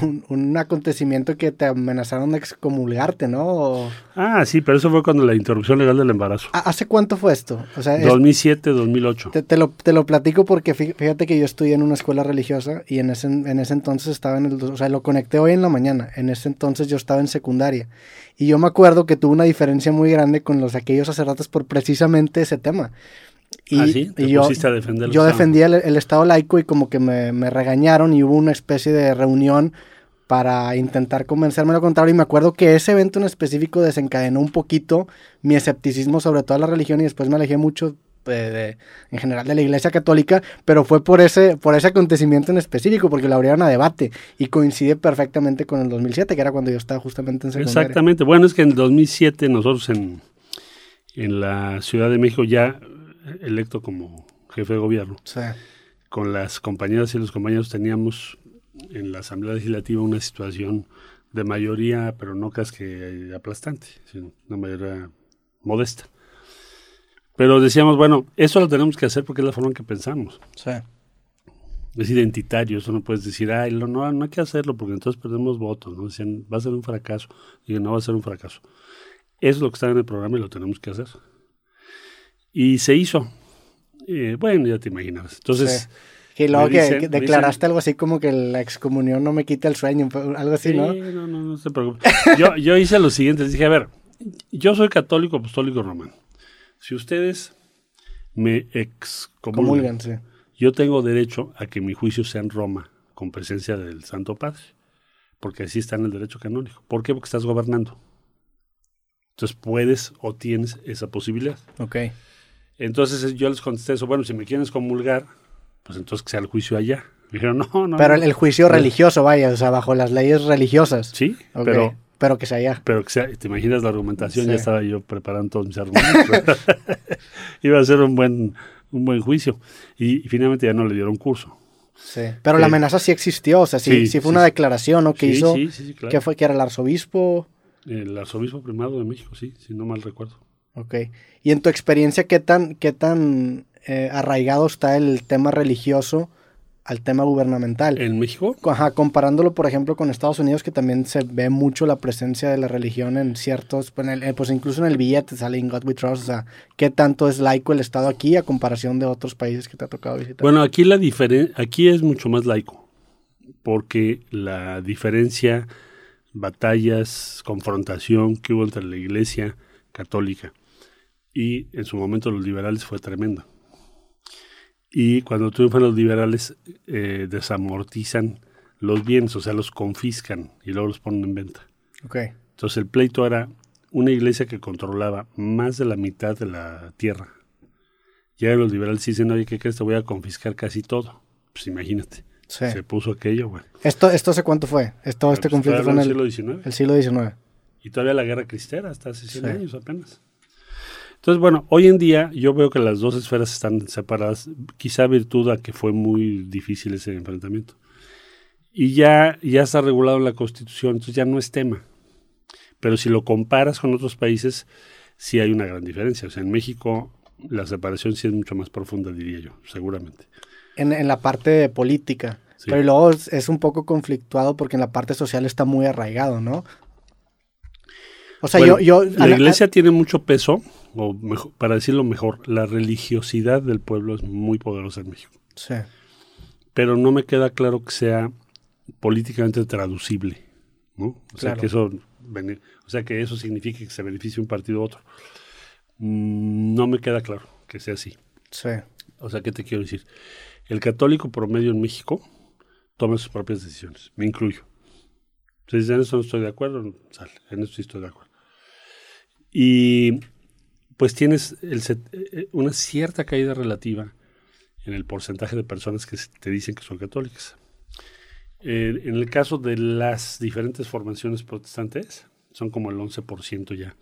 un, un, acontecimiento que te amenazaron de excomulgarte, ¿no? Ah, sí, pero eso fue cuando la interrupción legal del embarazo. ¿Hace cuánto fue esto? O sea, 2007, 2008. Te, te, lo, te lo platico porque fíjate que yo estudié en una escuela religiosa y en ese, en ese entonces estaba en el... O sea, lo conecté hoy en la mañana. En ese entonces yo estaba en secundaria. Y yo me acuerdo que tuve una diferencia muy grande con los aquellos sacerdotes por precisamente ese tema. Y, ¿Ah, sí? ¿Te yo, a defender yo defendía el, Estado laico y como que me, me, regañaron y hubo una especie de reunión para intentar convencerme lo contrario. Y me acuerdo que ese evento en específico desencadenó un poquito mi escepticismo sobre toda la religión y después me alejé mucho de, en general de la Iglesia Católica, pero fue por ese, por ese acontecimiento en específico, porque lo abrieron a debate y coincide perfectamente con el 2007, que era cuando yo estaba justamente en secundaria. Exactamente. Bueno, es que en el 2007 nosotros en, en la Ciudad de México ya electo como jefe de gobierno, con las compañeras y los compañeros teníamos en la Asamblea Legislativa una situación de mayoría, pero no casi que aplastante, sino una mayoría modesta. Pero decíamos, bueno, eso lo tenemos que hacer porque es la forma en que pensamos. Es identitario, eso no puedes decir, ay, no, no hay que hacerlo porque entonces perdemos votos, ¿no? Decían, va a ser un fracaso. Y no va a ser un fracaso. Eso es lo que está en el programa y lo tenemos que hacer. Y se hizo. Eh, bueno, ya te imaginas. Entonces... Y luego que, declaraste algo así como que la excomunión no me quita el sueño, algo así, ¿no? No, no, no se preocupe. Yo, yo hice lo siguiente, les dije, a ver, yo soy católico apostólico romano. Si ustedes me excomulgan, yo tengo derecho a que mi juicio sea en Roma, con presencia del Santo Padre, porque así está en el derecho canónico. ¿Por qué? Porque estás gobernando. Entonces puedes o tienes esa posibilidad. Ok. Entonces yo les contesté eso, bueno, si me quieren excomulgar, pues entonces que sea el juicio allá. Me dijeron, no, no. Pero el, juicio religioso, vaya, o sea, bajo las leyes religiosas. Sí, pero... Pero que sea allá. Pero que sea, te imaginas la argumentación, ya estaba yo preparando todos mis argumentos. Iba a ser un buen, un buen juicio. Y, finalmente ya no le dieron curso. Sí. Pero la amenaza sí existió, o sea, sí, sí, fue una declaración, ¿no? Que hizo, que fue, que era el arzobispo. El arzobispo primado de México, sí, si no mal recuerdo. Ok. Y en tu experiencia, ¿qué tan, qué tan eh, arraigado está el tema religioso al tema gubernamental? ¿En México? Ajá, comparándolo, por ejemplo, con Estados Unidos, que también se ve mucho la presencia de la religión en ciertos, pues, eh, pues incluso en el billete sale en God We Trust, o sea, ¿qué tanto es laico el Estado aquí a comparación de otros países que te ha tocado visitar? Bueno, aquí la diferencia, aquí es mucho más laico, porque la diferencia, batallas, confrontación que hubo entre la iglesia católica y en su momento los liberales fue tremendo. Y cuando triunfan los liberales, eh, desamortizan los bienes, o sea, los confiscan y luego los ponen en venta. Okay. Entonces el pleito era una iglesia que controlaba más de la mitad de la tierra. Ya los liberales dicen, oye, ¿qué crees? Te voy a confiscar casi todo. Pues imagínate. Se puso aquello, güey. ¿Esto, ¿Esto hace cuánto fue? Esto, este pues, conflicto fue en el siglo XIX. El siglo XIX. Y todavía la guerra cristera, hasta hace 100 años apenas. Entonces, bueno, hoy en día yo veo que las dos esferas están separadas, quizá virtud a que fue muy difícil ese enfrentamiento. Y ya, ya está regulado la Constitución, entonces ya no es tema. Pero si lo comparas con otros países, sí hay una gran diferencia. O sea, en México la separación sí es mucho más profunda, diría yo, seguramente. En, en la parte política. Pero luego es un poco conflictuado porque en la parte social está muy arraigado, ¿no? O sea, yo, yo, La iglesia tiene mucho peso, o para decirlo mejor, la religiosidad del pueblo es muy poderosa en México. Sí. Pero no me queda claro que sea políticamente traducible, ¿no? O sea, que eso, o sea, que eso signifique que se beneficie un partido u otro. Mm, no me queda claro que sea así. Sí. O sea, ¿qué te quiero decir? El católico promedio en México toma sus propias decisiones, me incluyo. Si en eso no estoy de acuerdo, sale, en eso sí estoy de acuerdo y pues tienes eh, una cierta caída relativa en el porcentaje de personas que te dicen que son católicas. en el caso de las diferentes formaciones protestantes, son como el 11% ya,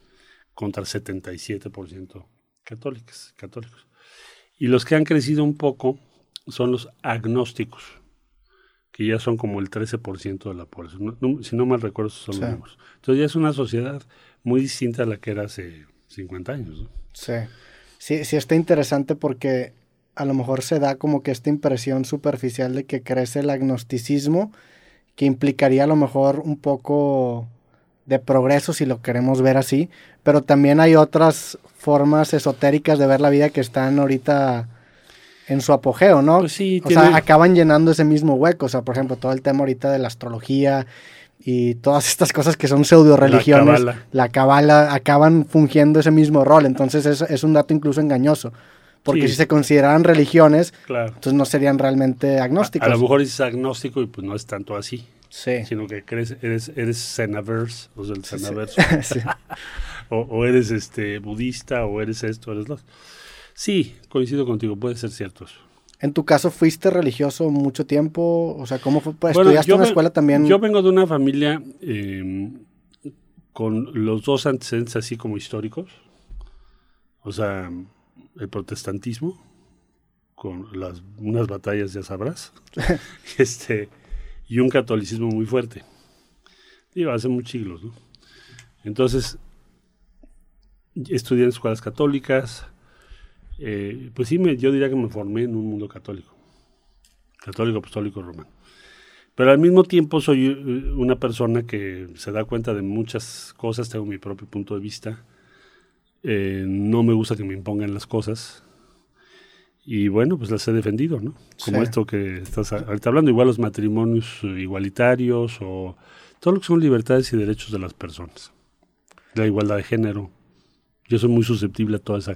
contra el 77% católicas, católicos. Y los que han crecido un poco son los agnósticos, que ya son como el 13% de la población. si no mal recuerdo, son los números. Entonces ya es una sociedad muy distinta a la que era hace 50 años. Sí. sí, sí está interesante porque a lo mejor se da como que esta impresión superficial de que crece el agnosticismo que implicaría a lo mejor un poco de progreso si lo queremos ver así, pero también hay otras formas esotéricas de ver la vida que están ahorita en su apogeo, ¿no? Pues sí, o tiene- sea, acaban llenando ese mismo hueco, o sea, por ejemplo, todo el tema ahorita de la astrología y todas estas cosas que son pseudo religiones, la cabala, acaban fungiendo ese mismo rol, entonces es, es un dato incluso engañoso, porque Sí. si se consideraran religiones, Claro. entonces no serían realmente agnósticos. A lo mejor es agnóstico y pues no es tanto así, Sí. sino que crees, eres, eres cenaverse, o sea, el Sí, sí. cenaverso. Sí. o, o eres este budista, o eres esto, eres lo. Sí, coincido contigo, puede ser cierto eso. En tu caso, ¿fuiste religioso mucho tiempo? O sea, ¿cómo fue? Bueno, ¿Estudiaste en ven- escuela también? Yo vengo de una familia eh, con los dos antecedentes así como históricos. O sea, el protestantismo, con las, unas batallas, ya sabrás, este, y un catolicismo muy fuerte. Digo, hace muchos siglos, ¿no? Entonces, estudié en escuelas católicas. Eh, pues sí, me, yo diría que me formé en un mundo católico. Católico, apostólico, romano. Pero al mismo tiempo soy eh, una persona que se da cuenta de muchas cosas, tengo mi propio punto de vista. Eh, no me gusta que me impongan las cosas. Y bueno, pues las he defendido, ¿no? Como Sí. esto que estás ahorita hablando, igual los matrimonios igualitarios o todo lo que son libertades y derechos de las personas. La igualdad de género. Yo soy muy susceptible a toda esa